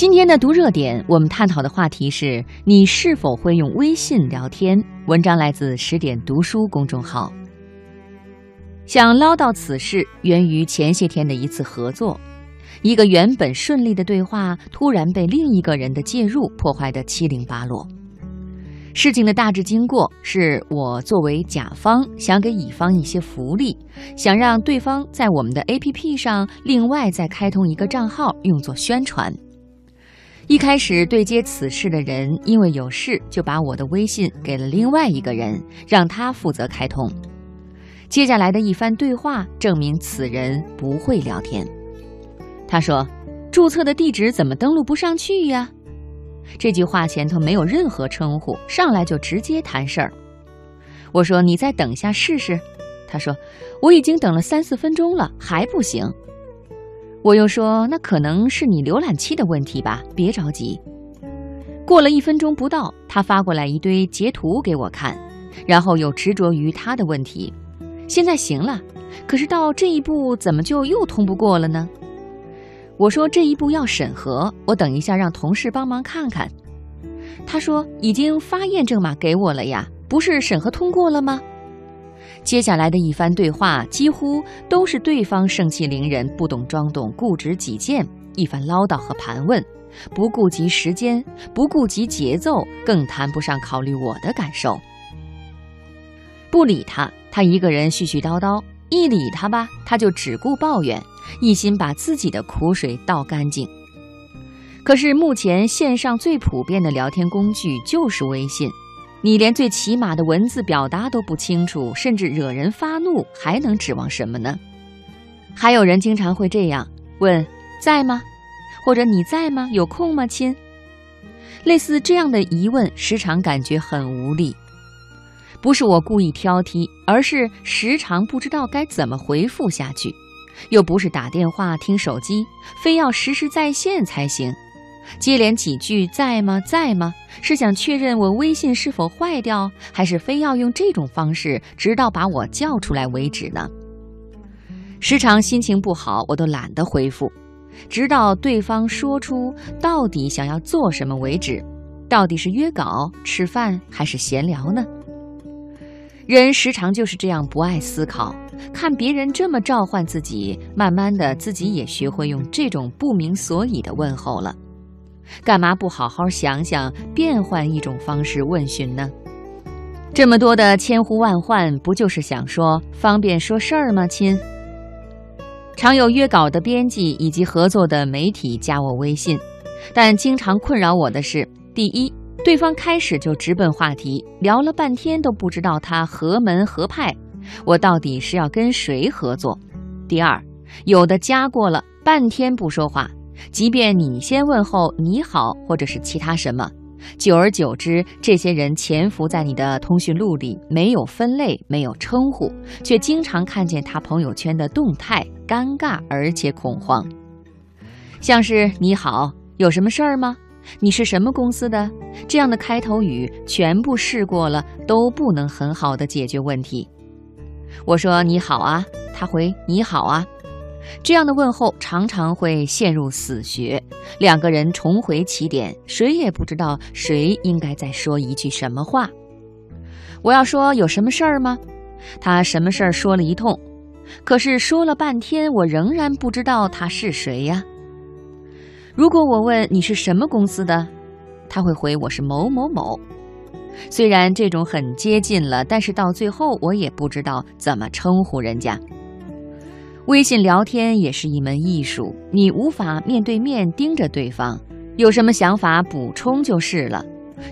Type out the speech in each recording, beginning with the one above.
今天的读热点，我们探讨的话题是你是否会用微信聊天？文章来自十点读书公众号。想唠叨此事，源于前些天的一次合作，一个原本顺利的对话，突然被另一个人的介入破坏得七零八落。事情的大致经过是我作为甲方，想给乙方一些福利，想让对方在我们的 APP 上另外再开通一个账号，用作宣传。一开始对接此事的人，因为有事就把我的微信给了另外一个人，让他负责开通。接下来的一番对话证明此人不会聊天。他说：“注册的地址怎么登录不上去呀？”这句话前头没有任何称呼，上来就直接谈事儿。我说：“你再等下试试。”他说：“我已经等了三四分钟了，还不行。”我又说：“那可能是你浏览器的问题吧，别着急。”过了一分钟不到，他发过来一堆截图给我看，然后又执着于他的问题。现在行了，可是到这一步怎么就又通不过了呢？我说这一步要审核，我等一下让同事帮忙看看。他说已经发验证码给我了呀，不是审核通过了吗？接下来的一番对话，几乎都是对方盛气凌人、不懂装懂、固执己见，一番唠叨和盘问，不顾及时间，不顾及节奏，更谈不上考虑我的感受。不理他，他一个人絮絮叨叨；一理他吧，他就只顾抱怨，一心把自己的苦水倒干净。可是目前线上最普遍的聊天工具就是微信。你连最起码的文字表达都不清楚，甚至惹人发怒，还能指望什么呢？还有人经常会这样问：“在吗？”或者“你在吗？有空吗，亲？”类似这样的疑问，时常感觉很无力。不是我故意挑剔，而是时常不知道该怎么回复下去。又不是打电话、听手机，非要实时在线才行。接连几句“在吗？在吗？”是想确认我微信是否坏掉，还是非要用这种方式直到把我叫出来为止呢？时常心情不好，我都懒得回复，直到对方说出到底想要做什么为止。到底是约稿、吃饭，还是闲聊呢？人时常就是这样不爱思考，看别人这么召唤自己，慢慢的自己也学会用这种不明所以的问候了。干嘛不好好想想，变换一种方式问询呢？这么多的千呼万唤，不就是想说方便说事儿吗？亲，常有约稿的编辑以及合作的媒体加我微信，但经常困扰我的是：第一，对方开始就直奔话题，聊了半天都不知道他何门何派，我到底是要跟谁合作；第二，有的加过了半天不说话。即便你先问候你好，或者是其他什么，久而久之，这些人潜伏在你的通讯录里，没有分类，没有称呼，却经常看见他朋友圈的动态，尴尬而且恐慌。像是你好，有什么事儿吗？你是什么公司的？这样的开头语全部试过了，都不能很好的解决问题。我说你好啊，他回你好啊。这样的问候常常会陷入死穴，两个人重回起点，谁也不知道谁应该再说一句什么话。我要说有什么事儿吗？他什么事儿说了一通，可是说了半天，我仍然不知道他是谁呀。如果我问你是什么公司的，他会回我是某某某。虽然这种很接近了，但是到最后我也不知道怎么称呼人家。微信聊天也是一门艺术，你无法面对面盯着对方，有什么想法补充就是了。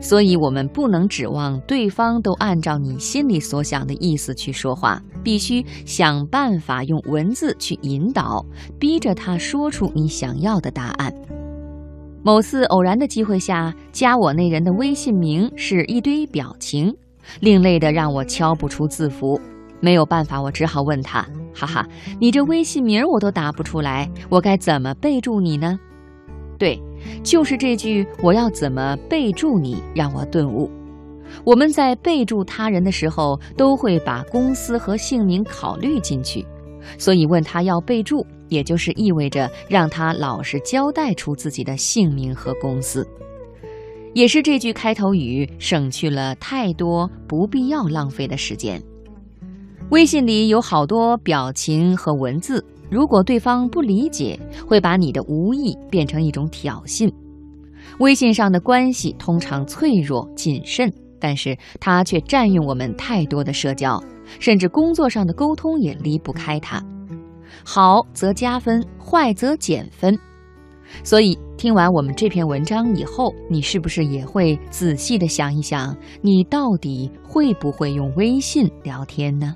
所以，我们不能指望对方都按照你心里所想的意思去说话，必须想办法用文字去引导，逼着他说出你想要的答案。某次偶然的机会下，加我那人的微信名是一堆表情，另类的让我敲不出字符。没有办法，我只好问他：“哈哈，你这微信名我都打不出来，我该怎么备注你呢？”对，就是这句“我要怎么备注你”让我顿悟。我们在备注他人的时候，都会把公司和姓名考虑进去，所以问他要备注，也就是意味着让他老实交代出自己的姓名和公司。也是这句开头语省去了太多不必要浪费的时间。微信里有好多表情和文字，如果对方不理解，会把你的无意变成一种挑衅。微信上的关系通常脆弱谨慎，但是它却占用我们太多的社交，甚至工作上的沟通也离不开它。好则加分，坏则减分。所以，听完我们这篇文章以后，你是不是也会仔细的想一想，你到底会不会用微信聊天呢？